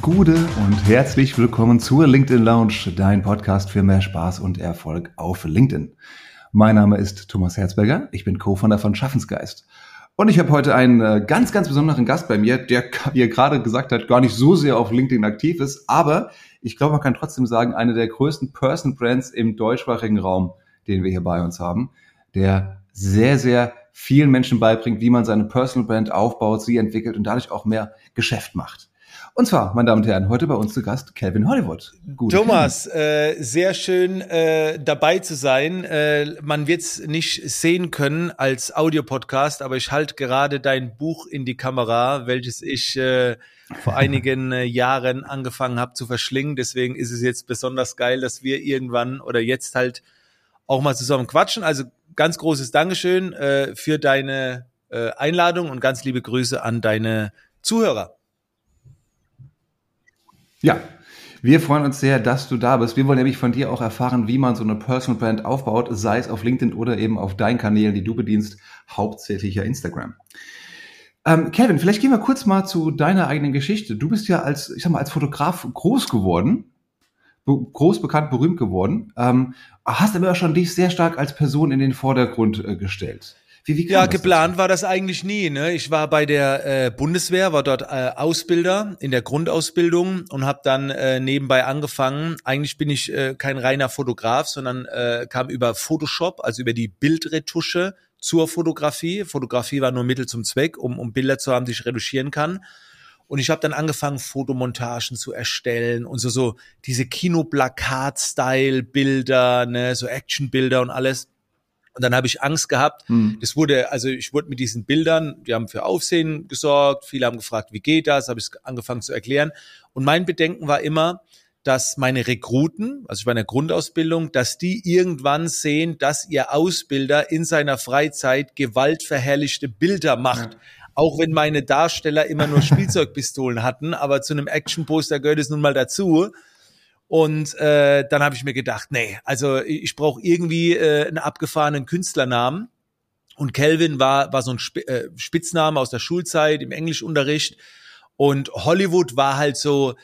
Gute und herzlich willkommen zur LinkedIn Lounge, dein Podcast für mehr Spaß und Erfolg auf LinkedIn. Mein Name ist Thomas Herzberger, ich bin Co-Founder von Schaffensgeist. Und ich habe heute einen äh, ganz, ganz besonderen Gast bei mir, der, wie er gerade gesagt hat, gar nicht so sehr auf LinkedIn aktiv ist, aber ich glaube, man kann trotzdem sagen, eine der größten Person Brands im deutschsprachigen Raum, den wir hier bei uns haben, der sehr, sehr vielen Menschen beibringt, wie man seine Personal Brand aufbaut, sie entwickelt und dadurch auch mehr Geschäft macht. Und zwar, meine Damen und Herren, heute bei uns zu Gast Calvin Hollywood. Gute Thomas, äh, sehr schön äh, dabei zu sein. Äh, man wird es nicht sehen können als Audiopodcast, aber ich halte gerade dein Buch in die Kamera, welches ich äh, vor einigen äh, Jahren angefangen habe zu verschlingen. Deswegen ist es jetzt besonders geil, dass wir irgendwann oder jetzt halt auch mal zusammen quatschen. Also ganz großes Dankeschön äh, für deine äh, Einladung und ganz liebe Grüße an deine Zuhörer. Ja, wir freuen uns sehr, dass du da bist. Wir wollen nämlich von dir auch erfahren, wie man so eine Personal Brand aufbaut, sei es auf LinkedIn oder eben auf deinen Kanälen, die du bedienst, hauptsächlich ja Instagram. Ähm, Kevin, vielleicht gehen wir kurz mal zu deiner eigenen Geschichte. Du bist ja als, ich sag mal, als Fotograf groß geworden, groß bekannt, berühmt geworden, ähm, hast aber schon dich sehr stark als Person in den Vordergrund äh, gestellt. Wie, wie ja, geplant dazu? war das eigentlich nie. Ne? Ich war bei der äh, Bundeswehr, war dort äh, Ausbilder in der Grundausbildung und habe dann äh, nebenbei angefangen. Eigentlich bin ich äh, kein reiner Fotograf, sondern äh, kam über Photoshop, also über die Bildretusche zur Fotografie. Fotografie war nur Mittel zum Zweck, um, um Bilder zu haben, die ich retuschieren kann. Und ich habe dann angefangen, Fotomontagen zu erstellen und so, so diese Kinoplakat-Style-Bilder, ne, so Action-Bilder und alles. Und dann habe ich Angst gehabt. Mhm. Das wurde, also ich wurde mit diesen Bildern, die haben für Aufsehen gesorgt. Viele haben gefragt, wie geht das? Habe ich angefangen zu erklären. Und mein Bedenken war immer, dass meine Rekruten, also ich war in der Grundausbildung, dass die irgendwann sehen, dass ihr Ausbilder in seiner Freizeit gewaltverherrlichte Bilder macht. Ja. Auch wenn meine Darsteller immer nur Spielzeugpistolen hatten, aber zu einem Actionposter gehört es nun mal dazu. Und äh, dann habe ich mir gedacht, nee, also ich, ich brauche irgendwie äh, einen abgefahrenen Künstlernamen. Und Kelvin war, war so ein äh, Spitzname aus der Schulzeit im Englischunterricht. Und Hollywood war halt so,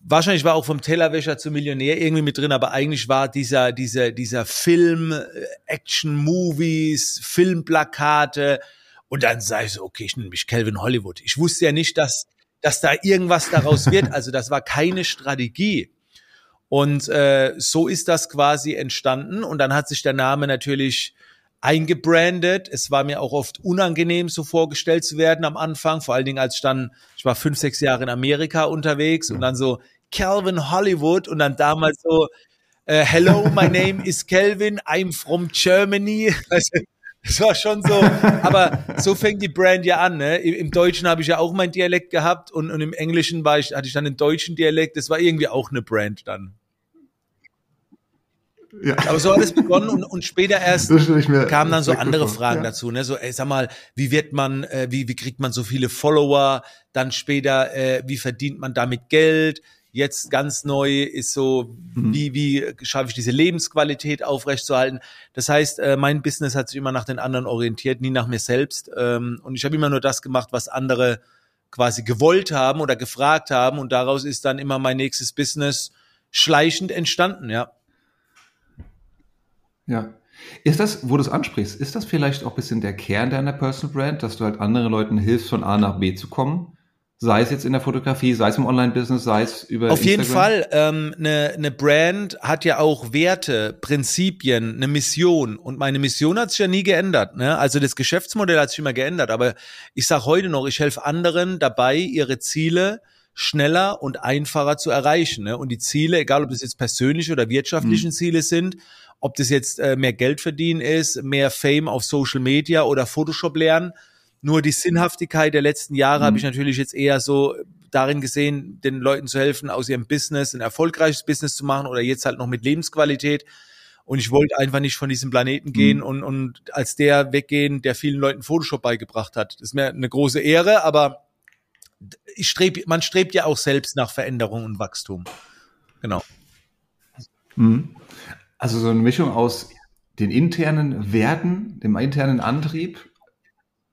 wahrscheinlich war auch vom Tellerwäscher zum Millionär irgendwie mit drin, aber eigentlich war dieser, dieser, dieser Film, äh, Action-Movies, Filmplakate. Und dann sage ich so, okay, ich nenne mich Kelvin Hollywood. Ich wusste ja nicht, dass, dass da irgendwas daraus wird. Also das war keine Strategie. Und äh, so ist das quasi entstanden. Und dann hat sich der Name natürlich eingebrandet. Es war mir auch oft unangenehm, so vorgestellt zu werden am Anfang. Vor allen Dingen, als ich dann, ich war fünf, sechs Jahre in Amerika unterwegs und dann so Calvin Hollywood und dann damals so, äh, hello, my name is Calvin, I'm from Germany. Das war schon so, aber so fängt die Brand ja an. Ne? Im Deutschen habe ich ja auch meinen Dialekt gehabt und, und im Englischen war ich, hatte ich dann den deutschen Dialekt. Das war irgendwie auch eine Brand dann. Ja. Aber so hat es begonnen und, und später erst kamen dann so andere Fragen ja. dazu. Ne? So, ey, sag mal, wie wird man, äh, wie, wie kriegt man so viele Follower? Dann später, äh, wie verdient man damit Geld? Jetzt ganz neu ist so, mhm. wie, wie schaffe ich diese Lebensqualität aufrechtzuerhalten? Das heißt, äh, mein Business hat sich immer nach den anderen orientiert, nie nach mir selbst. Ähm, und ich habe immer nur das gemacht, was andere quasi gewollt haben oder gefragt haben. Und daraus ist dann immer mein nächstes Business schleichend entstanden, ja. Ja. Ist das, wo du es ansprichst, ist das vielleicht auch ein bisschen der Kern deiner Personal Brand, dass du halt anderen Leuten hilfst, von A nach B zu kommen? Sei es jetzt in der Fotografie, sei es im Online-Business, sei es über. Auf Instagram? jeden Fall. Ähm, eine, eine Brand hat ja auch Werte, Prinzipien, eine Mission. Und meine Mission hat sich ja nie geändert. Ne? Also das Geschäftsmodell hat sich immer geändert. Aber ich sage heute noch, ich helfe anderen dabei, ihre Ziele schneller und einfacher zu erreichen. Ne? Und die Ziele, egal ob das jetzt persönliche oder wirtschaftlichen mhm. Ziele sind ob das jetzt äh, mehr Geld verdienen ist, mehr Fame auf Social Media oder Photoshop lernen. Nur die Sinnhaftigkeit der letzten Jahre mhm. habe ich natürlich jetzt eher so darin gesehen, den Leuten zu helfen, aus ihrem Business ein erfolgreiches Business zu machen oder jetzt halt noch mit Lebensqualität. Und ich wollte einfach nicht von diesem Planeten gehen mhm. und, und als der weggehen, der vielen Leuten Photoshop beigebracht hat. Das ist mir eine große Ehre, aber streb, man strebt ja auch selbst nach Veränderung und Wachstum. Genau. Mhm. Also so eine Mischung aus den internen Werten, dem internen Antrieb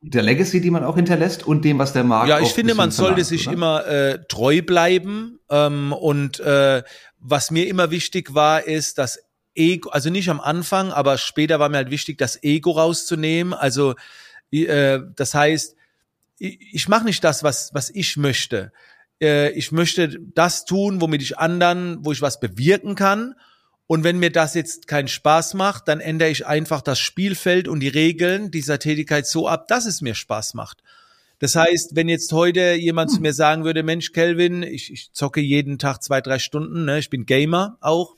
der Legacy, die man auch hinterlässt und dem, was der Markt. Ja, ich finde, man sollte sich oder? immer äh, treu bleiben. Ähm, und äh, was mir immer wichtig war, ist, dass Ego, also nicht am Anfang, aber später war mir halt wichtig, das Ego rauszunehmen. Also äh, das heißt, ich, ich mache nicht das, was, was ich möchte. Äh, ich möchte das tun, womit ich anderen, wo ich was bewirken kann. Und wenn mir das jetzt keinen Spaß macht, dann ändere ich einfach das Spielfeld und die Regeln dieser Tätigkeit so ab, dass es mir Spaß macht. Das heißt, wenn jetzt heute jemand hm. zu mir sagen würde, Mensch, Kelvin, ich, ich zocke jeden Tag zwei, drei Stunden, ne? ich bin Gamer auch,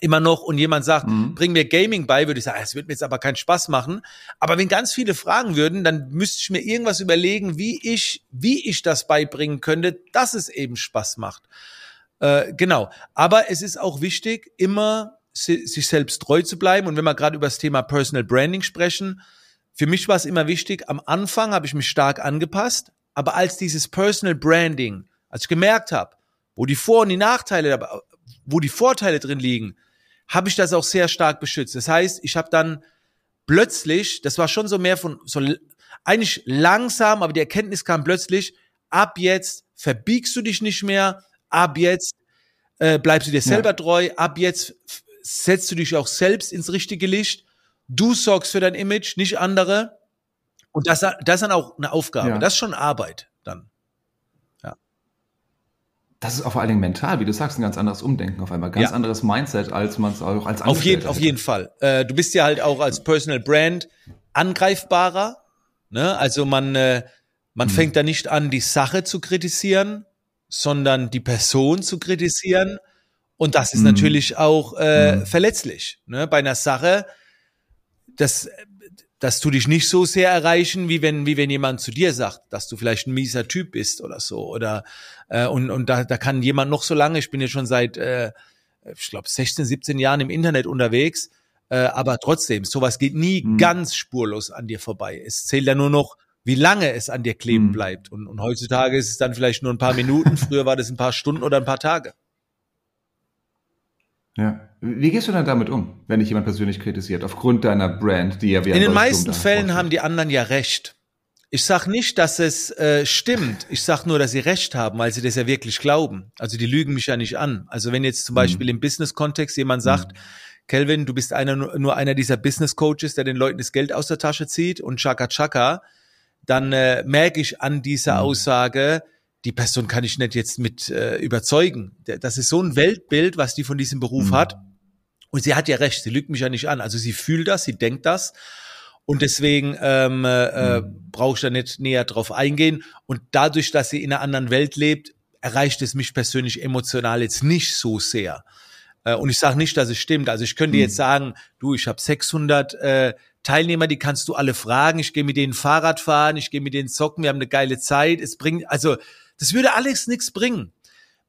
immer noch und jemand sagt, mhm. bring mir Gaming bei, würde ich sagen, es wird mir jetzt aber keinen Spaß machen. Aber wenn ganz viele fragen würden, dann müsste ich mir irgendwas überlegen, wie ich, wie ich das beibringen könnte, dass es eben Spaß macht. Äh, genau. Aber es ist auch wichtig, immer si sich selbst treu zu bleiben. Und wenn wir gerade über das Thema Personal Branding sprechen, für mich war es immer wichtig, am Anfang habe ich mich stark angepasst, aber als dieses Personal Branding, als ich gemerkt habe, wo die Vor- und die Nachteile, wo die Vorteile drin liegen, habe ich das auch sehr stark beschützt. Das heißt, ich habe dann plötzlich, das war schon so mehr von, so eigentlich langsam, aber die Erkenntnis kam plötzlich, ab jetzt verbiegst du dich nicht mehr, ab jetzt äh, bleibst du dir selber ja. treu, ab jetzt setzt du dich auch selbst ins richtige Licht, du sorgst für dein Image, nicht andere. Und das, das ist dann auch eine Aufgabe, ja. das ist schon Arbeit dann das ist auch vor allen Dingen mental, wie du sagst, ein ganz anderes Umdenken auf einmal, ganz ja. anderes Mindset, als man es auch als Auf jeden, auf jeden Fall. Äh, du bist ja halt auch als Personal Brand angreifbarer. Ne? Also man, äh, man mhm. fängt da nicht an, die Sache zu kritisieren, sondern die Person zu kritisieren. Und das ist mhm. natürlich auch äh, mhm. verletzlich. Ne? Bei einer Sache, das das tut dich nicht so sehr erreichen, wie wenn, wie wenn jemand zu dir sagt, dass du vielleicht ein mieser Typ bist oder so. Oder äh, und, und da, da kann jemand noch so lange, ich bin jetzt schon seit, äh, ich glaube, 16, 17 Jahren im Internet unterwegs, äh, aber trotzdem, sowas geht nie mhm. ganz spurlos an dir vorbei. Es zählt ja nur noch, wie lange es an dir kleben mhm. bleibt. Und, und heutzutage ist es dann vielleicht nur ein paar Minuten, früher war das ein paar Stunden oder ein paar Tage. Ja. Wie gehst du denn damit um, wenn dich jemand persönlich kritisiert, aufgrund deiner Brand, die ja wie In den meisten Fällen haben die anderen ja recht. Ich sag nicht, dass es äh, stimmt. Ich sag nur, dass sie recht haben, weil sie das ja wirklich glauben. Also die lügen mich ja nicht an. Also wenn jetzt zum mhm. Beispiel im Business-Kontext jemand sagt, mhm. Kelvin, du bist einer, nur einer dieser Business-Coaches, der den Leuten das Geld aus der Tasche zieht und Chaka Chaka, dann äh, merke ich an dieser mhm. Aussage, die Person kann ich nicht jetzt mit äh, überzeugen. Das ist so ein Weltbild, was die von diesem Beruf mhm. hat. Und sie hat ja recht, sie lügt mich ja nicht an. Also sie fühlt das, sie denkt das. Und deswegen ähm, äh, mhm. brauche ich da nicht näher drauf eingehen. Und dadurch, dass sie in einer anderen Welt lebt, erreicht es mich persönlich emotional jetzt nicht so sehr. Äh, und ich sage nicht, dass es stimmt. Also ich könnte mhm. jetzt sagen, du, ich habe 600 äh, Teilnehmer, die kannst du alle fragen. Ich gehe mit denen Fahrrad fahren, ich gehe mit denen zocken, wir haben eine geile Zeit. Es bringt, also das würde alles nichts bringen.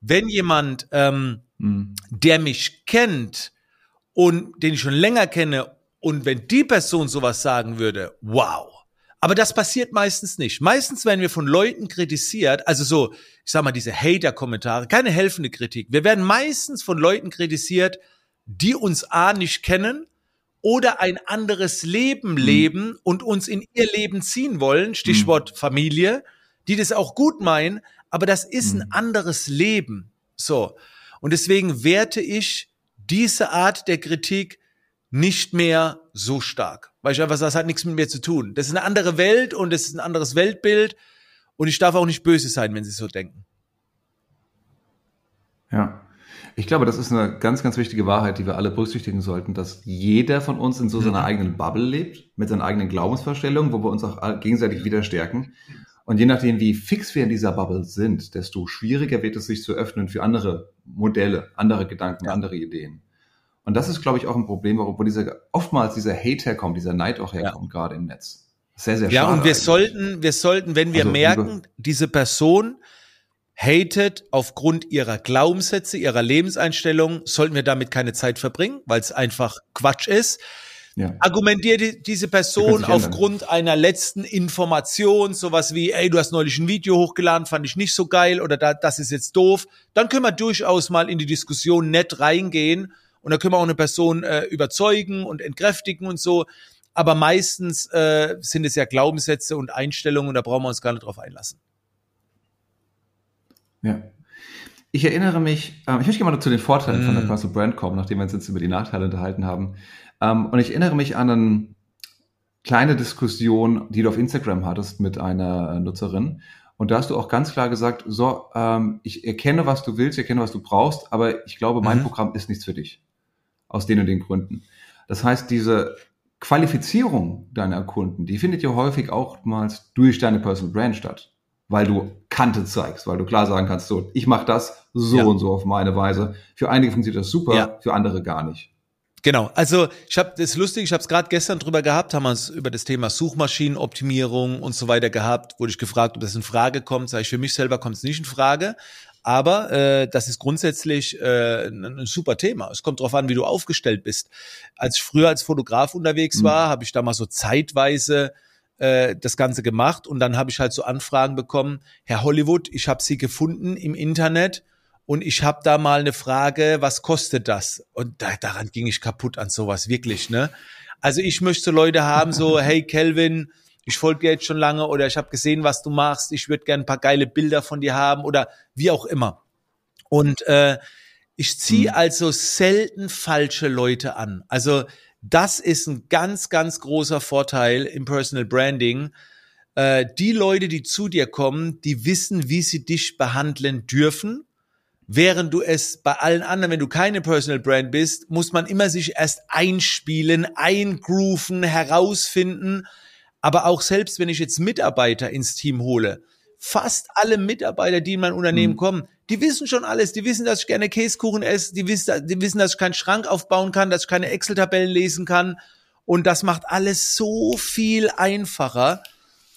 Wenn jemand, ähm, mhm. der mich kennt und den ich schon länger kenne und wenn die Person sowas sagen würde, wow. Aber das passiert meistens nicht. Meistens werden wir von Leuten kritisiert, also so, ich sag mal, diese Hater-Kommentare, keine helfende Kritik. Wir werden meistens von Leuten kritisiert, die uns A nicht kennen oder ein anderes Leben mhm. leben und uns in ihr Leben ziehen wollen, Stichwort mhm. Familie, die das auch gut meinen, aber das ist ein mhm. anderes Leben. So. Und deswegen werte ich diese Art der Kritik nicht mehr so stark. Weil ich einfach sage, das hat nichts mit mir zu tun. Das ist eine andere Welt und es ist ein anderes Weltbild. Und ich darf auch nicht böse sein, wenn sie so denken. Ja. Ich glaube, das ist eine ganz, ganz wichtige Wahrheit, die wir alle berücksichtigen sollten, dass jeder von uns in so seiner mhm. eigenen Bubble lebt, mit seinen eigenen Glaubensvorstellungen, wo wir uns auch gegenseitig wieder stärken. Und je nachdem, wie fix wir in dieser Bubble sind, desto schwieriger wird es sich zu öffnen für andere Modelle, andere Gedanken, ja. andere Ideen. Und das ist, glaube ich, auch ein Problem, wo dieser, oftmals dieser Hate herkommt, dieser Neid auch herkommt, ja. gerade im Netz. Sehr, sehr schade. Ja, und wir eigentlich. sollten, wir sollten, wenn wir also, merken, diese Person hatet aufgrund ihrer Glaubenssätze, ihrer Lebenseinstellung, sollten wir damit keine Zeit verbringen, weil es einfach Quatsch ist. Ja. Argumentiert diese Person aufgrund einer letzten Information, sowas wie, ey, du hast neulich ein Video hochgeladen, fand ich nicht so geil oder da, das ist jetzt doof, dann können wir durchaus mal in die Diskussion nett reingehen und da können wir auch eine Person äh, überzeugen und entkräftigen und so. aber meistens äh, sind es ja Glaubenssätze und Einstellungen und da brauchen wir uns gar nicht drauf einlassen. Ja. Ich erinnere mich, ähm, ich möchte gerne mal zu den Vorteilen mm. von der mm. Personal Brand kommen, nachdem wir uns jetzt über die Nachteile unterhalten haben. Ähm, und ich erinnere mich an eine kleine Diskussion, die du auf Instagram hattest mit einer äh, Nutzerin. Und da hast du auch ganz klar gesagt, so, ähm, ich erkenne, was du willst, ich erkenne, was du brauchst, aber ich glaube, mein mhm. Programm ist nichts für dich. Aus den und den Gründen. Das heißt, diese Qualifizierung deiner Kunden, die findet ja häufig auch mal durch deine Personal Brand statt weil du Kante zeigst, weil du klar sagen kannst, so, ich mache das so ja. und so auf meine Weise. Für einige funktioniert das super, ja. für andere gar nicht. Genau, also ich habe das lustig, ich habe es gerade gestern drüber gehabt, haben wir es über das Thema Suchmaschinenoptimierung und so weiter gehabt, wurde ich gefragt, ob das in Frage kommt. Sag ich, für mich selber kommt es nicht in Frage, aber äh, das ist grundsätzlich äh, ein, ein, super Thema. Es kommt darauf an, wie du aufgestellt bist. Als ich früher als Fotograf unterwegs mhm. war, habe ich da mal so zeitweise äh, das Ganze gemacht und dann habe ich halt so Anfragen bekommen, Herr Hollywood, ich habe Sie gefunden im Internet und ich habe da mal eine Frage, was kostet das? Und da, daran ging ich kaputt an sowas, wirklich, ne? Also ich möchte Leute haben, so, hey Kelvin, ich folge dir jetzt schon lange oder ich habe gesehen, was du machst, ich würde gerne ein paar geile Bilder von dir haben oder wie auch immer. Und äh, ich ziehe mhm. also selten falsche Leute an. Also das ist ein ganz, ganz großer Vorteil im Personal Branding. Äh, die Leute, die zu dir kommen, die wissen, wie sie dich behandeln dürfen. Während du es bei allen anderen, wenn du keine Personal Brand bist, muss man immer sich erst einspielen, eingrooven, herausfinden. Aber auch selbst wenn ich jetzt Mitarbeiter ins Team hole, fast alle Mitarbeiter, die in mein Unternehmen mhm. kommen, die wissen schon alles. Die wissen, dass ich gerne Käsekuchen esse. Die wissen, die wissen, dass ich keinen Schrank aufbauen kann, dass ich keine Excel-Tabellen lesen kann. Und das macht alles so viel einfacher.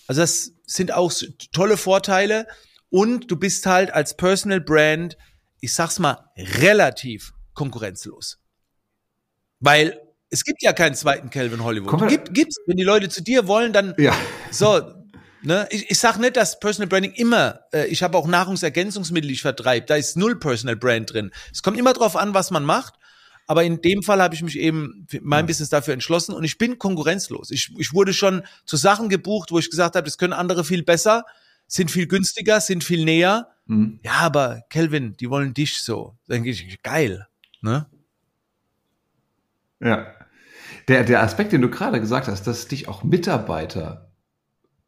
Also das sind auch tolle Vorteile. Und du bist halt als Personal Brand, ich sag's mal, relativ konkurrenzlos. Weil es gibt ja keinen zweiten Calvin Hollywood. Gibt, gibt's. Wenn die Leute zu dir wollen, dann ja. so, Ne? Ich, ich sage nicht, dass Personal Branding immer, äh, ich habe auch Nahrungsergänzungsmittel, ich vertreibe, da ist null Personal Brand drin. Es kommt immer drauf an, was man macht. Aber in dem Fall habe ich mich eben mein Business dafür entschlossen und ich bin konkurrenzlos. Ich, ich wurde schon zu Sachen gebucht, wo ich gesagt habe, das können andere viel besser, sind viel günstiger, sind viel näher. Mhm. Ja, aber Kelvin, die wollen dich so. Dann gehe ich, geil. Ne? Ja. Der, der Aspekt, den du gerade gesagt hast, dass dich auch Mitarbeiter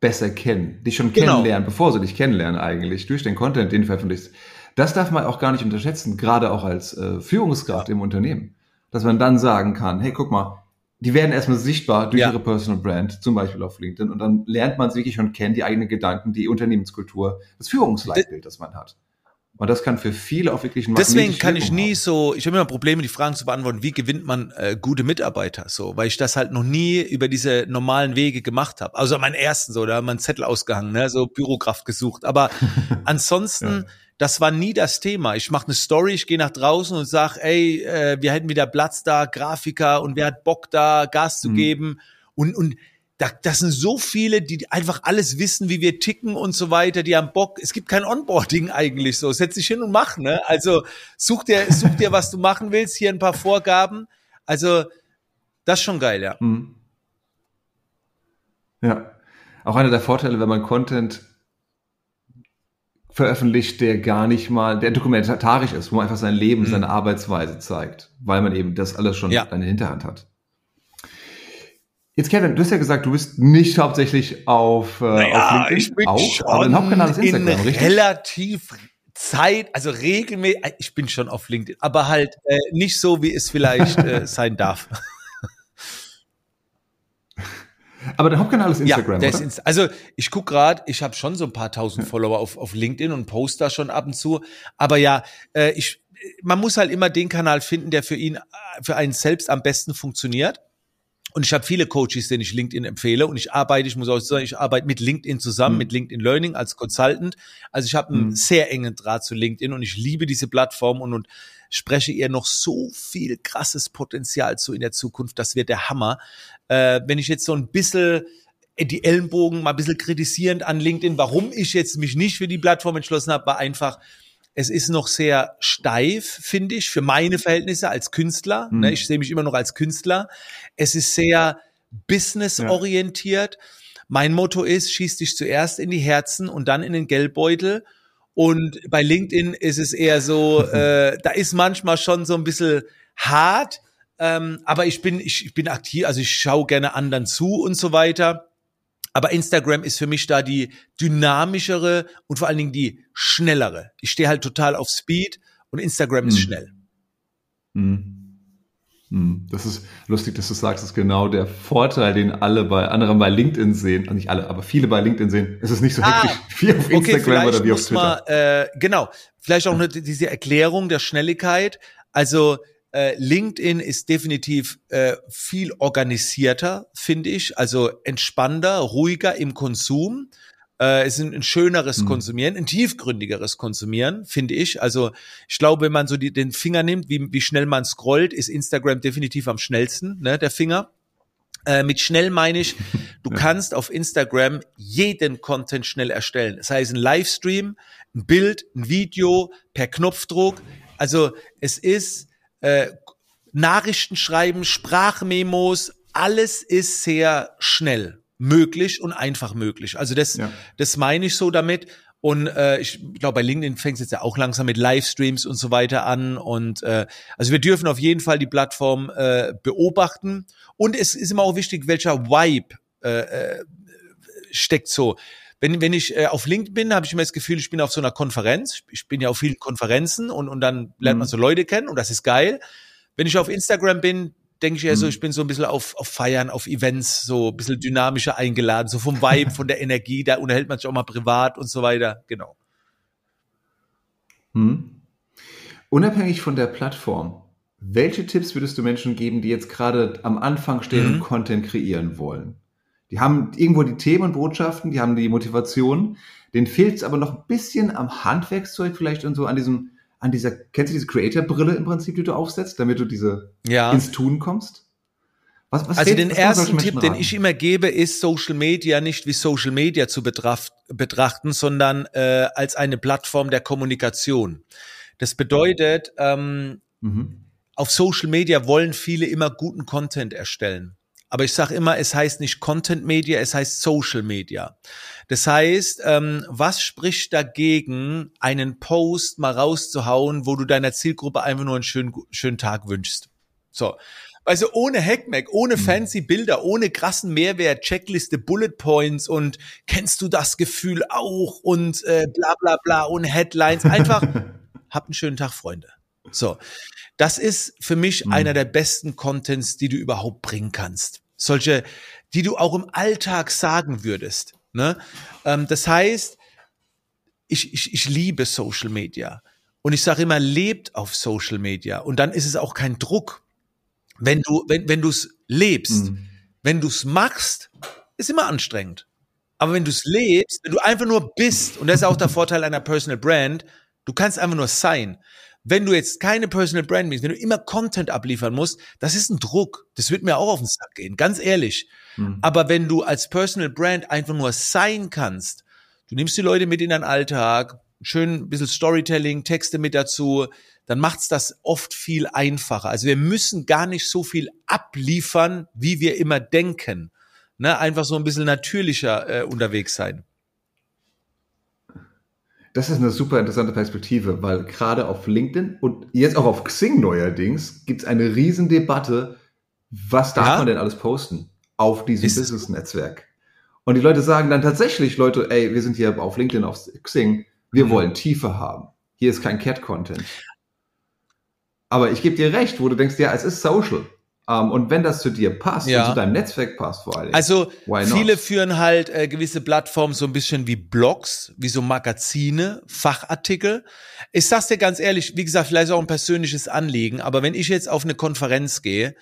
besser kennen, dich schon genau. kennenlernen, bevor sie dich kennenlernen eigentlich, durch den Content, den du veröffentlichst. Das darf man auch gar nicht unterschätzen, gerade auch als äh, Führungskraft ja. im Unternehmen. Dass man dann sagen kann, hey, guck mal, die werden erstmal sichtbar durch ja. ihre Personal Brand, zum Beispiel auf LinkedIn, und dann lernt man sie wirklich schon kennen, die eigenen Gedanken, die Unternehmenskultur, das Führungsleitbild, das man hat. Und das kann für viele auch wirklich ein Deswegen kann ich nie haben. so, ich habe immer Probleme, die Fragen zu beantworten, wie gewinnt man äh, gute Mitarbeiter so, weil ich das halt noch nie über diese normalen Wege gemacht habe. Also meinen ersten so, da haben wir einen Zettel ausgehangen, ne, so Bürokraft gesucht. Aber ansonsten, ja. das war nie das Thema. Ich mache eine Story, ich gehe nach draußen und sag, ey, äh, wir hätten wieder Platz da, Grafiker und wer hat Bock da, Gas zu mhm. geben. Und, und da, das sind so viele, die einfach alles wissen, wie wir ticken und so weiter, die haben Bock. Es gibt kein Onboarding eigentlich so. Setz dich hin und mach, ne? Also such dir, such dir, was du machen willst, hier ein paar Vorgaben. Also, das ist schon geil, ja. Hm. Ja. Auch einer der Vorteile, wenn man Content veröffentlicht, der gar nicht mal, der dokumentarisch ist, wo man einfach sein Leben, mhm. seine Arbeitsweise zeigt, weil man eben das alles schon ja. in der Hinterhand hat. Jetzt Kevin, du hast ja gesagt, du bist nicht hauptsächlich auf, äh, naja, auf LinkedIn, ich bin auch, schon aber dein Hauptkanal ist Instagram, in richtig? relativ Zeit, also regelmäßig, äh, ich bin schon auf LinkedIn, aber halt äh, nicht so, wie es vielleicht äh, sein darf. Aber der Hauptkanal ist Instagram, ja? Ist also ich guck gerade, ich habe schon so ein paar tausend Follower auf, auf LinkedIn und post da schon ab und zu. Aber ja, äh, ich, man muss halt immer den Kanal finden, der für ihn, für einen selbst am besten funktioniert. Und ich habe viele Coaches, denen ich LinkedIn empfehle. Und ich arbeite, ich muss auch sagen, ich arbeite mit LinkedIn zusammen, mhm. mit LinkedIn Learning als Consultant. Also ich habe einen mhm. sehr engen Draht zu LinkedIn und ich liebe diese Plattform und, und spreche ihr noch so viel krasses Potenzial zu in der Zukunft. Das wird der Hammer. Äh, wenn ich jetzt so ein bisschen die Ellenbogen mal ein bisschen kritisierend an LinkedIn, warum ich jetzt mich nicht für die Plattform entschlossen habe, war einfach, es ist noch sehr steif, finde ich, für meine Verhältnisse als Künstler. Mhm. Ne, ich sehe mich immer noch als Künstler. Es ist sehr businessorientiert. Ja. Mein Motto ist, schieß dich zuerst in die Herzen und dann in den Geldbeutel. Und bei LinkedIn ist es eher so, äh, da ist manchmal schon so ein bisschen hart, ähm, aber ich bin, ich, ich bin aktiv, also ich schaue gerne anderen zu und so weiter. Aber Instagram ist für mich da die dynamischere und vor allen Dingen die schnellere. Ich stehe halt total auf Speed und Instagram ist hm. schnell. Hm. Hm. Das ist lustig, dass du sagst, das ist genau der Vorteil, den alle bei anderen bei LinkedIn sehen, also nicht alle, aber viele bei LinkedIn sehen. Es ist nicht so ah, hektisch wie auf Instagram okay, oder wie auf Twitter. Mal, äh, genau, vielleicht auch nur diese Erklärung der Schnelligkeit. Also äh, LinkedIn ist definitiv äh, viel organisierter, finde ich, also entspannter, ruhiger im Konsum. Äh, es ist ein, ein schöneres mhm. Konsumieren, ein tiefgründigeres Konsumieren, finde ich. Also ich glaube, wenn man so die, den Finger nimmt, wie, wie schnell man scrollt, ist Instagram definitiv am schnellsten, ne, der Finger. Äh, mit schnell meine ich, du kannst auf Instagram jeden Content schnell erstellen. Das heißt, ein Livestream, ein Bild, ein Video per Knopfdruck. Also es ist äh, Nachrichten schreiben, Sprachmemos, alles ist sehr schnell möglich und einfach möglich. Also das, ja. das meine ich so damit. Und äh, ich glaube, bei LinkedIn fängt es jetzt ja auch langsam mit Livestreams und so weiter an. Und äh, also wir dürfen auf jeden Fall die Plattform äh, beobachten. Und es ist immer auch wichtig, welcher Vibe äh, äh steckt so. Wenn, wenn ich äh, auf LinkedIn bin, habe ich immer das Gefühl, ich bin auf so einer Konferenz. Ich bin ja auf vielen Konferenzen und, und dann lernt man mhm. so Leute kennen und das ist geil. Wenn ich auf Instagram bin, denke ich eher so, mhm. ich bin so ein bisschen auf, auf Feiern, auf Events, so ein bisschen dynamischer eingeladen, so vom Vibe, von der Energie, da unterhält man sich auch mal privat und so weiter. Genau. Hm. Unabhängig von der Plattform, welche Tipps würdest du Menschen geben, die jetzt gerade am Anfang stehen mhm. und Content kreieren wollen? Die haben irgendwo die Themen und Botschaften, die haben die Motivation. Den fehlt es aber noch ein bisschen am Handwerkszeug vielleicht und so an diesem, an dieser, kennst du diese Creator-Brille im Prinzip, die du aufsetzt, damit du diese ja. ins Tun kommst? Was, was also den ersten Tipp, den ich immer gebe, ist Social Media nicht wie Social Media zu betrachten, sondern äh, als eine Plattform der Kommunikation. Das bedeutet, ähm, mhm. auf Social Media wollen viele immer guten Content erstellen. Aber ich sage immer, es heißt nicht Content Media, es heißt Social Media. Das heißt, ähm, was spricht dagegen, einen Post mal rauszuhauen, wo du deiner Zielgruppe einfach nur einen schönen, schönen Tag wünschst? So. Also ohne Hackmack, ohne mhm. fancy Bilder, ohne krassen Mehrwert, Checkliste, Bullet Points und kennst du das Gefühl auch und äh, bla bla bla und Headlines. Einfach, habt einen schönen Tag, Freunde. So. Das ist für mich mhm. einer der besten Contents, die du überhaupt bringen kannst solche, die du auch im Alltag sagen würdest. Ne? Ähm, das heißt, ich, ich, ich liebe Social Media. Und ich sage immer, lebt auf Social Media. Und dann ist es auch kein Druck. Wenn du, wenn, wenn du es lebst, mhm. wenn du es machst, ist immer anstrengend. Aber wenn du es lebst, wenn du einfach nur bist, und das ist auch der Vorteil einer Personal Brand, du kannst einfach nur sein. Wenn du jetzt keine Personal Brand bist, wenn du immer Content abliefern musst, das ist ein Druck. Das wird mir auch auf den Sack gehen, ganz ehrlich. Mhm. Aber wenn du als Personal Brand einfach nur sein kannst, du nimmst die Leute mit in deinen Alltag, schön ein bisschen Storytelling, Texte mit dazu, dann macht's das oft viel einfacher. Also wir müssen gar nicht so viel abliefern, wie wir immer denken. Ne? Einfach so ein bisschen natürlicher äh, unterwegs sein. Das ist eine super interessante Perspektive, weil gerade auf LinkedIn und jetzt auch auf Xing neuerdings gibt es eine Riesendebatte, was darf ja? man denn alles posten auf diesem Business-Netzwerk? Und die Leute sagen dann tatsächlich, Leute, ey, wir sind hier auf LinkedIn, auf Xing, wir mhm. wollen Tiefe haben. Hier ist kein Cat-Content. Aber ich gebe dir recht, wo du denkst, ja, es ist Social. Um, ähm, und wenn das zu dir passt ja. und zu deinem Netzwerk passt vor allem. Also viele führen halt äh, gewisse Plattformen so ein bisschen wie Blogs, wie so Magazine, Fachartikel. Ich sag's dir ganz ehrlich, wie gesagt, vielleicht auch ein persönliches Anliegen, aber wenn ich jetzt auf eine Konferenz gehe,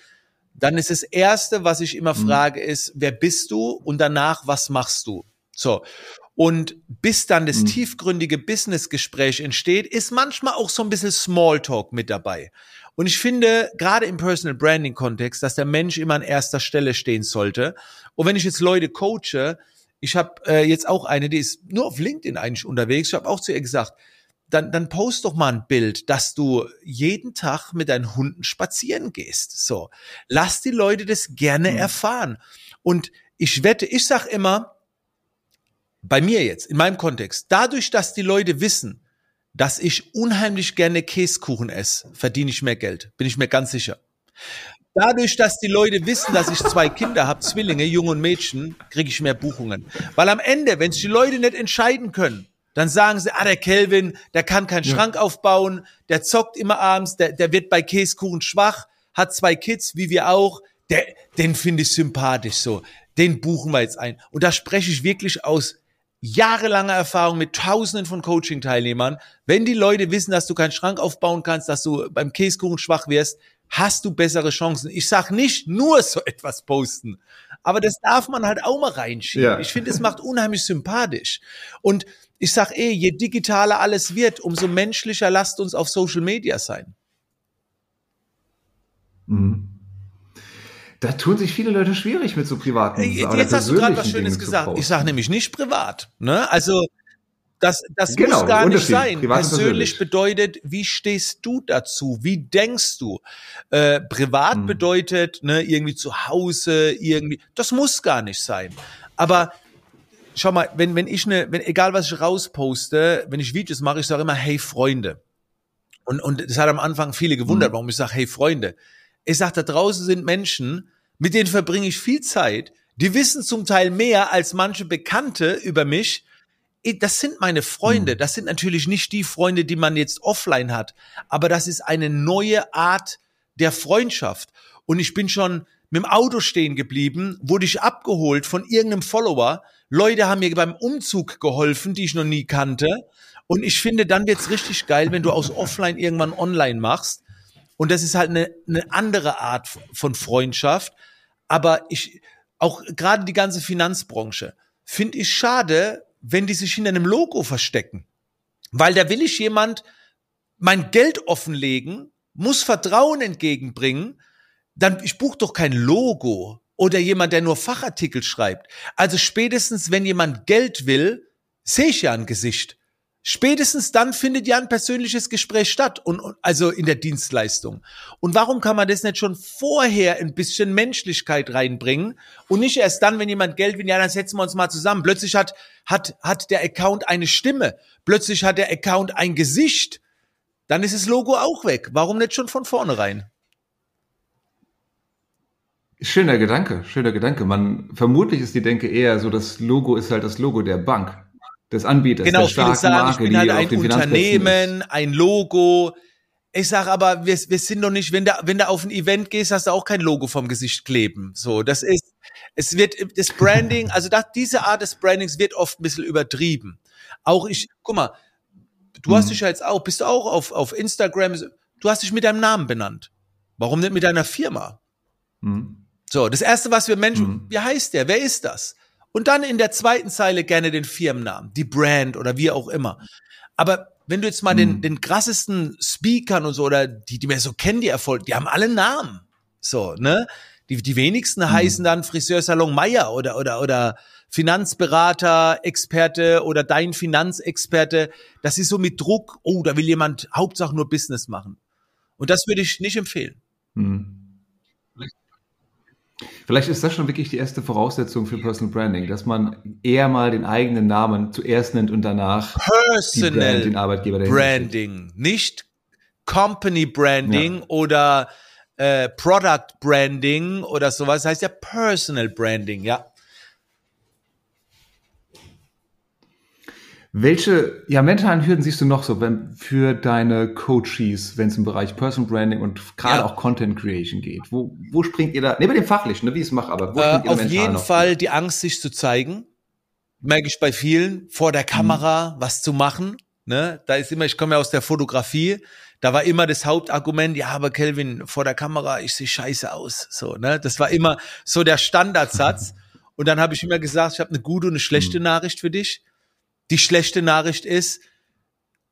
dann ist das erste, was ich immer mhm. frage, ist, wer bist du? Und danach, was machst du? So. Und bis dann das mhm. tiefgründige Businessgespräch entsteht, ist manchmal auch so ein bisschen Smalltalk mit dabei. Und ich finde, gerade im Personal Branding Kontext, dass der Mensch immer an erster Stelle stehen sollte. Und wenn ich jetzt Leute coache, ich habe äh, jetzt auch eine, die ist nur auf LinkedIn eigentlich unterwegs. Ich habe auch zu ihr gesagt, dann, dann post doch mal ein Bild, dass du jeden Tag mit deinen Hunden spazieren gehst. So, lass die Leute das gerne mhm. erfahren. Und ich wette, ich sag immer, bei mir jetzt, in meinem Kontext, dadurch, dass die Leute wissen, dass ich unheimlich gerne Käsekuchen esse, verdiene ich mehr Geld, bin ich mir ganz sicher. Dadurch, dass die Leute wissen, dass ich zwei Kinder habe, Zwillinge, Junge und Mädchen, kriege ich mehr Buchungen. Weil am Ende, wenn sich die Leute nicht entscheiden können, dann sagen sie, ah, der Kelvin, der kann keinen ja. Schrank aufbauen, der zockt immer abends, der, der wird bei Käsekuchen schwach, hat zwei Kids, wie wir auch, der, den finde ich sympathisch so. Den buchen wir jetzt ein. Und da spreche ich wirklich aus jahrelanger Erfahrung mit Tausenden von Coaching-Teilnehmern. Wenn die Leute wissen, dass du keinen Schrank aufbauen kannst, dass du beim Käsekuchen schwach wirst, hast du bessere Chancen. Ich sag nicht nur so etwas posten, aber das darf man halt auch mal reinschieben. Ja. Ich finde, es macht unheimlich sympathisch. Und ich sag eh, je digitaler alles wird, umso menschlicher lasst uns auf Social Media sein. Mhm. Da tun sich viele Leute schwierig mit so privaten Jetzt hast du gerade was Schönes gesagt. Ich sage nämlich nicht privat. Ne? Also das, das genau, muss gar nicht sein. Privat persönlich bedeutet, wie stehst du dazu? Wie denkst du? Äh, privat hm. bedeutet, ne, irgendwie zu Hause, irgendwie. Das muss gar nicht sein. Aber schau mal, wenn, wenn ich ne, wenn, egal was ich rausposte, wenn ich Videos mache, ich sage immer, hey Freunde. Und, und das hat am Anfang viele gewundert, hm. warum ich sage, hey Freunde. Ich sage, da draußen sind Menschen, mit denen verbringe ich viel Zeit, die wissen zum Teil mehr als manche Bekannte über mich. Das sind meine Freunde. Hm. Das sind natürlich nicht die Freunde, die man jetzt offline hat. Aber das ist eine neue Art der Freundschaft. Und ich bin schon mit dem Auto stehen geblieben, wurde ich abgeholt von irgendeinem Follower. Leute haben mir beim Umzug geholfen, die ich noch nie kannte. Und ich finde, dann wird's richtig geil, wenn du aus Offline irgendwann online machst. Und das ist halt eine, eine andere Art von Freundschaft. Aber ich, auch gerade die ganze Finanzbranche, finde ich schade, wenn die sich hinter einem Logo verstecken. Weil da will ich jemand mein Geld offenlegen, muss Vertrauen entgegenbringen, dann ich buche doch kein Logo oder jemand, der nur Fachartikel schreibt. Also spätestens, wenn jemand Geld will, sehe ich ja ein Gesicht. Spätestens dann findet ja ein persönliches Gespräch statt und, und, also in der Dienstleistung. Und warum kann man das nicht schon vorher ein bisschen Menschlichkeit reinbringen und nicht erst dann, wenn jemand Geld will, ja, dann setzen wir uns mal zusammen. Plötzlich hat hat hat der Account eine Stimme, plötzlich hat der Account ein Gesicht. Dann ist das Logo auch weg. Warum nicht schon von vornherein? Schöner Gedanke, schöner Gedanke. Man vermutlich ist die Denke eher so, das Logo ist halt das Logo der Bank des Anbieters. Genau, der viele sagen, Marke, ich bin halt ein Unternehmen, ein Logo. Ich sage aber, wir, wir sind doch nicht, wenn du, wenn du auf ein Event gehst, hast du auch kein Logo vom Gesicht kleben. So, das ist, es wird, das Branding, also das, diese Art des Brandings wird oft ein bisschen übertrieben. Auch ich, guck mal, du hast mhm. dich ja jetzt auch, bist du auch auf, auf Instagram, du hast dich mit deinem Namen benannt. Warum nicht mit deiner Firma? Mhm. So, das erste, was wir Menschen, mhm. wie heißt der? Wer ist das? Und dann in der zweiten Zeile gerne den Firmennamen, die Brand oder wie auch immer. Aber wenn du jetzt mal den, mhm. den krassesten Speakern und so oder die, die wir so kennen, die Erfolg, die haben alle Namen. So, ne? Die, die wenigsten mhm. heißen dann Friseursalon Meier oder, oder, oder Finanzberater, Experte oder dein Finanzexperte. Das ist so mit Druck, oh, da will jemand Hauptsache nur Business machen. Und das würde ich nicht empfehlen. Mhm. Vielleicht ist das schon wirklich die erste Voraussetzung für Personal Branding, dass man eher mal den eigenen Namen zuerst nennt und danach Personal Brand, den Arbeitgeber Branding, nicht Company Branding ja. oder äh, Product Branding oder sowas. Das heißt ja Personal Branding, ja. Welche ja, mentalen Hürden siehst du noch so wenn, für deine Coaches, wenn es im Bereich Personal Branding und gerade ja. auch Content Creation geht? Wo, wo springt ihr da, neben dem Fachlichen, ne, wie ich es mache, aber wo äh, Auf jeden Fall die Angst, sich zu zeigen. Merke ich bei vielen, vor der Kamera mhm. was zu machen. Ne? Da ist immer, ich komme ja aus der Fotografie, da war immer das Hauptargument, ja, aber Kelvin, vor der Kamera, ich sehe scheiße aus. So, ne? Das war immer so der Standardsatz. und dann habe ich immer gesagt, ich habe eine gute und eine schlechte mhm. Nachricht für dich die schlechte Nachricht ist,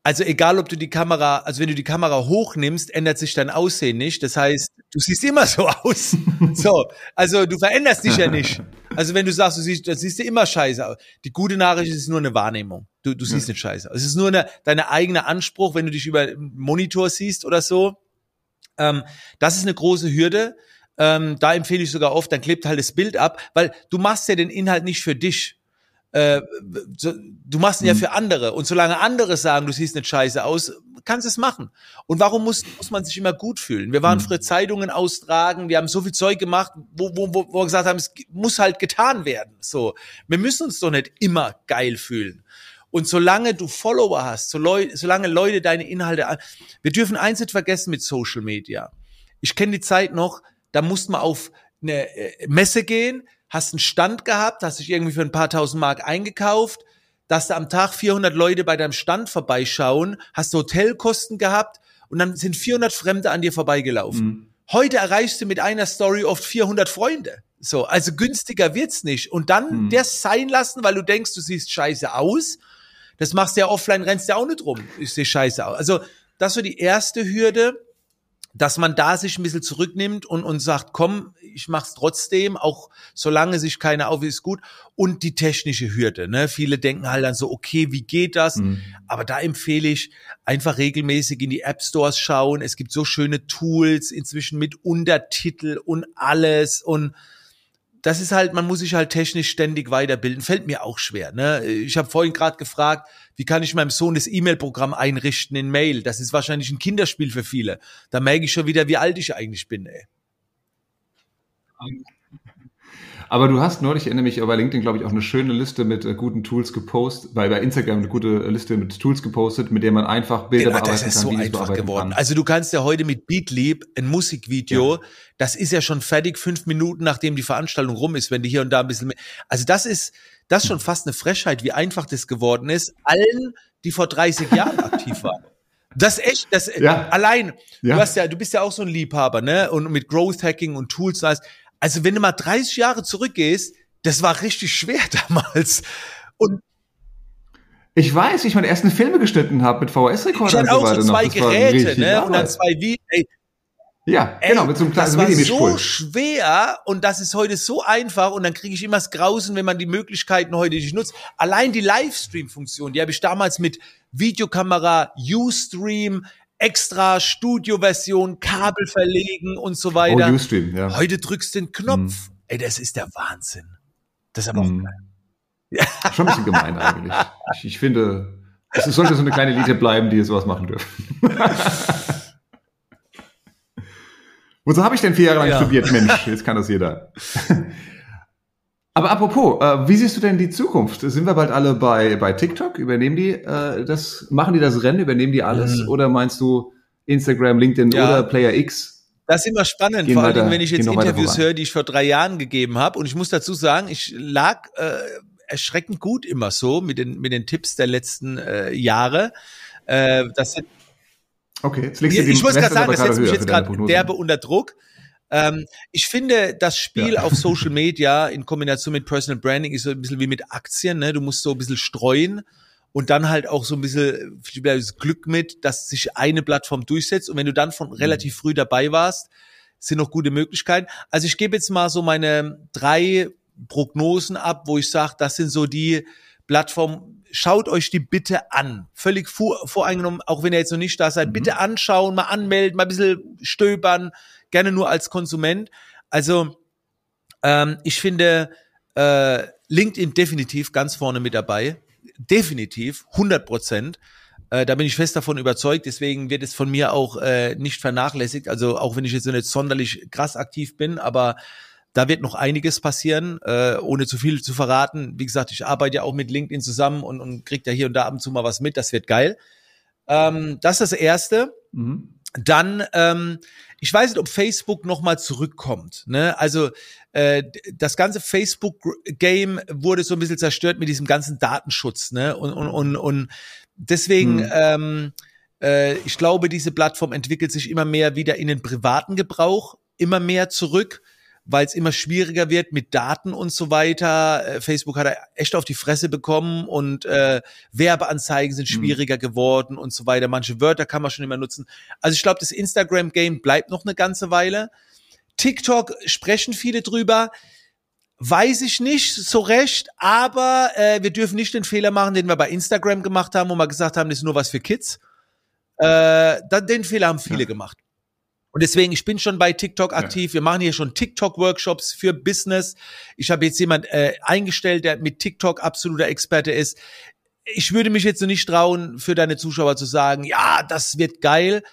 also egal, ob du die Kamera, also wenn du die Kamera hochnimmst, ändert sich dein Aussehen nicht. Das heißt, du siehst immer so aus. So, also du veränderst dich ja nicht. Also wenn du sagst, du siehst, dann siehst du immer scheiße aus. Die gute Nachricht ist nur eine Wahrnehmung. Du, du siehst nicht scheiße aus. Es ist nur eine, deine eigene Anspruch, wenn du dich über Monitor siehst oder so. Ähm, das ist eine große Hürde. Ähm, da empfehle ich sogar oft, dann klebt halt das Bild ab, weil du machst ja den Inhalt nicht für dich. Äh, so, du machst ihn mhm. ja für andere. Und solange andere sagen, du siehst nicht scheiße aus, kannst du es machen. Und warum muss, muss man sich immer gut fühlen? Wir waren mhm. früher Zeitungen austragen, wir haben so viel Zeug gemacht, wo, wo, wo, wo wir gesagt haben, es muss halt getan werden. So, wir müssen uns doch nicht immer geil fühlen. Und solange du Follower hast, solange Leute deine Inhalte an, wir dürfen eins nicht vergessen mit Social Media. Ich kenne die Zeit noch, da musste man auf eine äh, Messe gehen, hast einen Stand gehabt, hast dich irgendwie für ein paar tausend Mark eingekauft, dass da am Tag 400 Leute bei deinem Stand vorbeischauen, hast Hotelkosten gehabt und dann sind 400 Fremde an dir vorbeigelaufen. Mhm. Heute erreichst du mit einer Story oft 400 Freunde. So, also günstiger wird's nicht. Und dann mhm. das sein lassen, weil du denkst, du siehst scheiße aus. Das machst du ja offline, rennst ja auch nicht rum. Ich sehe scheiße aus. Also, das so die erste Hürde dass man da sich ein bisschen zurücknimmt und, und sagt, komm, ich mach's trotzdem, auch solange sich keiner auf ist gut. Und die technische Hürde. Ne? Viele denken halt dann so, okay, wie geht das? Mhm. Aber da empfehle ich einfach regelmäßig in die App Stores schauen. Es gibt so schöne Tools inzwischen mit Untertitel und alles und das ist halt, man muss sich halt technisch ständig weiterbilden. Fällt mir auch schwer. Ne? Ich habe vorhin gerade gefragt, wie kann ich meinem Sohn das E-Mail-Programm einrichten in Mail? Das ist wahrscheinlich ein Kinderspiel für viele. Da merke ich schon wieder, wie alt ich eigentlich bin. Ey. Aber du hast neulich, erinnere mich, bei LinkedIn, glaube ich, auch eine schöne Liste mit äh, guten Tools gepostet, bei, bei Instagram eine gute Liste mit Tools gepostet, mit der man einfach Bilder genau, bearbeiten das ist kann, so einfach geworden. Kann. Also du kannst ja heute mit Beatleap ein Musikvideo, ja. das ist ja schon fertig, fünf Minuten nachdem die Veranstaltung rum ist, wenn die hier und da ein bisschen mehr, also das ist, das ist schon fast eine Frechheit, wie einfach das geworden ist, allen, die vor 30 Jahren aktiv waren. Das echt, das ja. allein, ja. du hast ja, du bist ja auch so ein Liebhaber, ne? Und mit Growth Hacking und Tools, also wenn du mal 30 Jahre zurückgehst, das war richtig schwer damals. Und ich weiß, ich meine ersten Filme geschnitten habe mit VHS-Rekordern. Ich hatte auch so, so zwei Geräte, ne? Und dann zwei Videos. Ja, ey, genau, mit so einem kleinen Das war so schwer und das ist heute so einfach und dann kriege ich immer das Grausen, wenn man die Möglichkeiten heute nicht nutzt. Allein die Livestream-Funktion, die habe ich damals mit Videokamera, Ustream, extra Studio-Version, Kabel verlegen und so weiter. Oh, Ustream, ja. Heute drückst du den Knopf. Mm. Ey, das ist der Wahnsinn. Das ist aber mm. auch ja. Schon ein bisschen gemein eigentlich. Ich, ich finde, es sollte so eine kleine Elite bleiben, die sowas machen dürfen. Wozu habe ich denn vier Jahre lang ja. studiert? Mensch, jetzt kann das jeder. Aber apropos, äh, wie siehst du denn die Zukunft? Sind wir bald alle bei, bei TikTok? Übernehmen die äh, das, machen die das Rennen, übernehmen die alles? Mhm. Oder meinst du Instagram, LinkedIn ja. oder Player X? Das ist immer spannend, gehen vor allem, wenn ich jetzt Interviews höre, die ich vor drei Jahren gegeben habe. Und ich muss dazu sagen, ich lag äh, erschreckend gut immer so mit den, mit den Tipps der letzten äh, Jahre. Äh, das sind, okay, jetzt legst du die Ich muss gerade sagen, das setzt mich jetzt gerade derbe unter Druck. Ähm, ich finde, das Spiel ja. auf Social Media in Kombination mit Personal Branding ist so ein bisschen wie mit Aktien. Ne? Du musst so ein bisschen streuen und dann halt auch so ein bisschen das Glück mit, dass sich eine Plattform durchsetzt. Und wenn du dann von relativ früh dabei warst, sind noch gute Möglichkeiten. Also ich gebe jetzt mal so meine drei Prognosen ab, wo ich sage, das sind so die Plattformen, schaut euch die bitte an. Völlig vor, voreingenommen, auch wenn ihr jetzt noch nicht da seid, mhm. bitte anschauen, mal anmelden, mal ein bisschen stöbern, gerne nur als Konsument. Also ähm, ich finde äh, LinkedIn definitiv ganz vorne mit dabei. Definitiv, 100 Prozent. Äh, da bin ich fest davon überzeugt. Deswegen wird es von mir auch äh, nicht vernachlässigt. Also auch wenn ich jetzt so nicht sonderlich krass aktiv bin, aber da wird noch einiges passieren, äh, ohne zu viel zu verraten. Wie gesagt, ich arbeite ja auch mit LinkedIn zusammen und, und kriege da hier und da ab und zu mal was mit. Das wird geil. Ähm, das ist das Erste. Mhm. Dann, ähm, ich weiß nicht, ob Facebook nochmal zurückkommt. Ne? Also äh, das ganze Facebook-Game wurde so ein bisschen zerstört mit diesem ganzen Datenschutz. Ne? Und, und, und, und deswegen, hm. ähm, äh, ich glaube, diese Plattform entwickelt sich immer mehr wieder in den privaten Gebrauch, immer mehr zurück weil es immer schwieriger wird mit Daten und so weiter. Äh, Facebook hat echt auf die Fresse bekommen und äh, Werbeanzeigen sind mhm. schwieriger mhm. geworden und so weiter. Manche Wörter kann man schon immer nutzen. Also ich glaube, das Instagram-Game bleibt noch eine ganze Weile. TikTok sprechen viele drüber. Weiß ich nicht so recht, aber äh, wir dürfen nicht den Fehler machen, den wir bei Instagram gemacht haben, wo wir gesagt haben, das ist nur was für Kids. Äh, dann, den Fehler haben viele ja. gemacht. Und deswegen, ich bin schon bei TikTok aktiv. Ja. Wir machen hier schon TikTok-Workshops für Business. Ich habe jetzt jemand äh, eingestellt, der mit TikTok absoluter Experte ist. Ich würde mich jetzt so nicht trauen, für deine Zuschauer zu sagen, ja, das wird geil.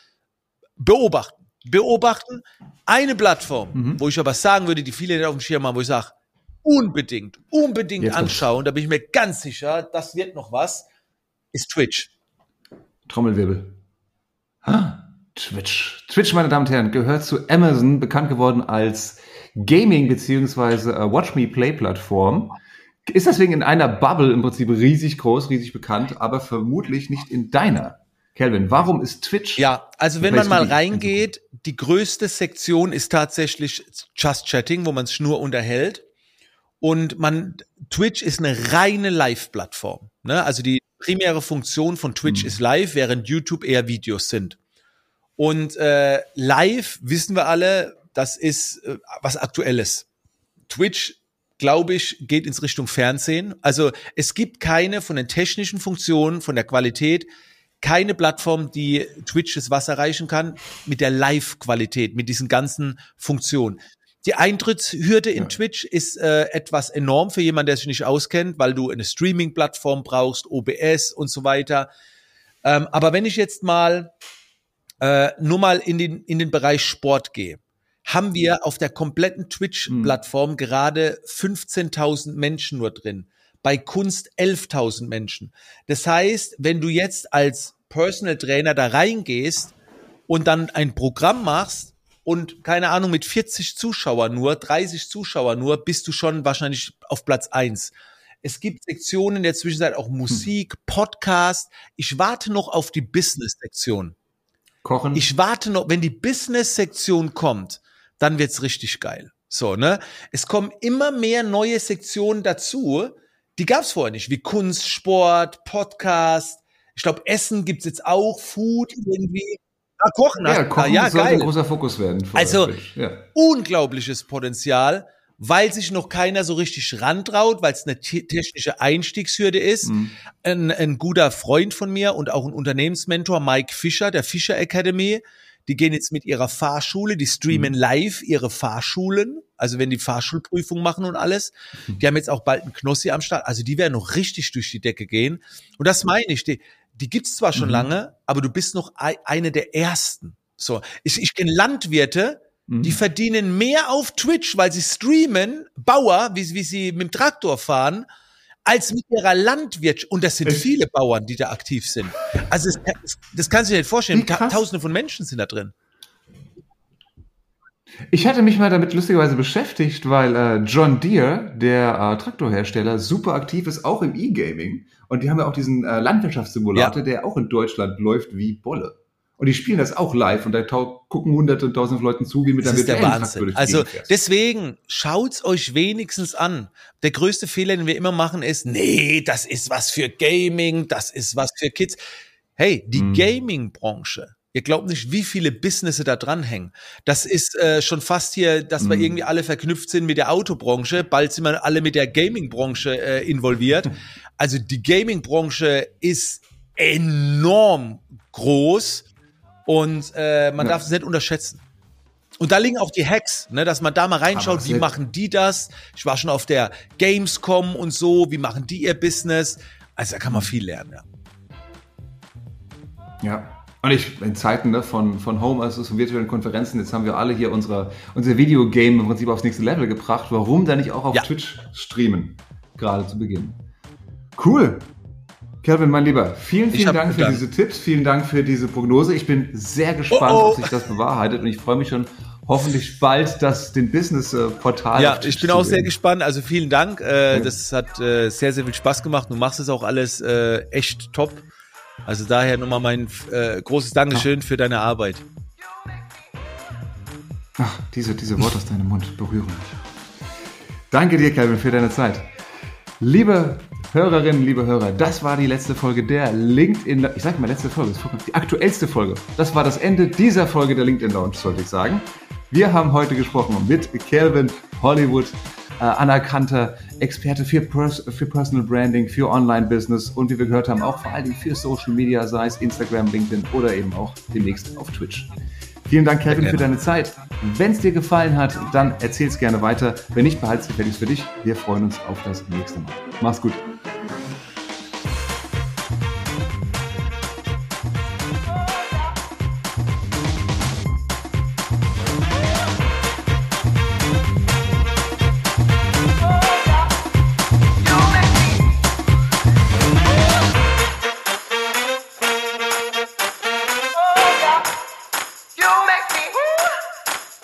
Beobachten. Beobachten. Eine Plattform, mhm. wo ich aber sagen würde, die viele nicht auf dem Schirm haben, wo ich sage, unbedingt, unbedingt jetzt anschauen. Da bin ich mir ganz sicher, das wird noch was, ist Twitch. Trommelwirbel. Ah. Twitch. Twitch, meine Damen und Herren, gehört zu Amazon, bekannt geworden als Gaming- bzw. Äh, Watch Me Play-Plattform. Ist deswegen in einer Bubble im Prinzip riesig groß, riesig bekannt, aber vermutlich nicht in deiner. Kelvin, warum ist Twitch? Ja, also wenn man mal reingeht, die größte Sektion ist tatsächlich Just Chatting, wo man es nur unterhält. Und man, Twitch ist eine reine Live-Plattform. Ne? Also die primäre Funktion von Twitch mhm. ist live, während YouTube eher Videos sind. Und äh, live wissen wir alle, das ist äh, was Aktuelles. Twitch, glaube ich, geht ins Richtung Fernsehen. Also es gibt keine von den technischen Funktionen, von der Qualität, keine Plattform, die Twitch das Wasser reichen kann mit der Live-Qualität, mit diesen ganzen Funktionen. Die Eintrittshürde in ja. Twitch ist äh, etwas enorm für jemanden, der sich nicht auskennt, weil du eine Streaming-Plattform brauchst, OBS und so weiter. Ähm, aber wenn ich jetzt mal äh, nur mal in den, in den Bereich Sport gehe, haben wir auf der kompletten Twitch-Plattform mhm. gerade 15.000 Menschen nur drin. Bei Kunst 11.000 Menschen. Das heißt, wenn du jetzt als Personal Trainer da reingehst und dann ein Programm machst und keine Ahnung mit 40 Zuschauer nur, 30 Zuschauer nur, bist du schon wahrscheinlich auf Platz eins. Es gibt Sektionen in der Zwischenzeit auch Musik, Podcast. Ich warte noch auf die Business-Sektion. Kochen. Ich warte noch, wenn die Business-Sektion kommt, dann wird's richtig geil. So, ne? Es kommen immer mehr neue Sektionen dazu, die gab's vorher nicht, wie Kunst, Sport, Podcast. Ich glaube, Essen gibt's jetzt auch, Food irgendwie. Ah, Kochen. Ja, Kochen ja, sollte geil. ein großer Fokus werden. Also, ja. unglaubliches Potenzial weil sich noch keiner so richtig rantraut, weil es eine technische Einstiegshürde ist. Mhm. Ein, ein guter Freund von mir und auch ein Unternehmensmentor, Mike Fischer, der Fischer Academy, die gehen jetzt mit ihrer Fahrschule, die streamen mhm. live ihre Fahrschulen, also wenn die Fahrschulprüfung machen und alles. Mhm. Die haben jetzt auch bald einen Knossi am Start, also die werden noch richtig durch die Decke gehen. Und das meine ich, die, die gibt's zwar schon mhm. lange, aber du bist noch eine der ersten. So, ich, ich kenne Landwirte, die mhm. verdienen mehr auf Twitch, weil sie streamen, Bauer, wie, wie sie mit dem Traktor fahren, als mit ihrer Landwirtschaft. Und das sind Echt? viele Bauern, die da aktiv sind. Also das, das kannst du dir nicht vorstellen. Tausende von Menschen sind da drin. Ich hatte mich mal damit lustigerweise beschäftigt, weil äh, John Deere, der äh, Traktorhersteller, super aktiv ist, auch im E-Gaming. Und die haben ja auch diesen äh, Landwirtschaftssimulator, ja. der auch in Deutschland läuft wie Bolle. Und die spielen das auch live und da gucken hunderte und tausende Leuten zu, wie mit das der ist der Wahnsinn. Also deswegen schaut's euch wenigstens an. Der größte Fehler, den wir immer machen, ist, nee, das ist was für Gaming, das ist was für Kids. Hey, die hm. Gaming-Branche, Ihr glaubt nicht, wie viele Businesse da dranhängen. Das ist äh, schon fast hier, dass mm. wir irgendwie alle verknüpft sind mit der Autobranche. Bald sind wir alle mit der Gaming-Branche äh, involviert. Also die Gaming-Branche ist enorm groß und äh, man ja. darf es nicht unterschätzen. Und da liegen auch die Hacks, ne, dass man da mal reinschaut, wie machen die das? Ich war schon auf der Gamescom und so, wie machen die ihr Business? Also da kann man viel lernen, ja. Ja. Und ich, in Zeiten ne, von, von Homeoffice und virtuellen Konferenzen, jetzt haben wir alle hier unsere, unser Videogame im Prinzip aufs nächste Level gebracht. Warum dann nicht auch auf ja. Twitch streamen? Gerade zu Beginn. Cool. Kelvin, mein Lieber, vielen, vielen Dank für diese Tipps, vielen Dank für diese Prognose. Ich bin sehr gespannt, oh, oh. ob sich das bewahrheitet und ich freue mich schon hoffentlich bald das den Business-Portal. Ja, ich bin auch sehr gespannt. Also vielen Dank. Äh, das hat äh, sehr, sehr viel Spaß gemacht. Du machst es auch alles äh, echt top. Also daher nochmal mein äh, großes Dankeschön Ach. für deine Arbeit. Ach, diese, diese Worte aus deinem Mund berühren mich. Danke dir, Kelvin, für deine Zeit. Liebe Hörerinnen, liebe Hörer, das war die letzte Folge der LinkedIn, ich sage mal letzte Folge, die aktuellste Folge. Das war das Ende dieser Folge der LinkedIn Lounge, sollte ich sagen. Wir haben heute gesprochen mit Calvin Hollywood äh, anerkannter Experte für, Pers für Personal Branding, für Online-Business und wie wir gehört haben, auch vor allen Dingen für Social Media, sei es Instagram, LinkedIn oder eben auch demnächst auf Twitch. Vielen Dank, Kevin, für deine Zeit. Wenn es dir gefallen hat, dann erzähl es gerne weiter. Wenn nicht, behalte es für dich. Wir freuen uns auf das nächste Mal. Mach's gut.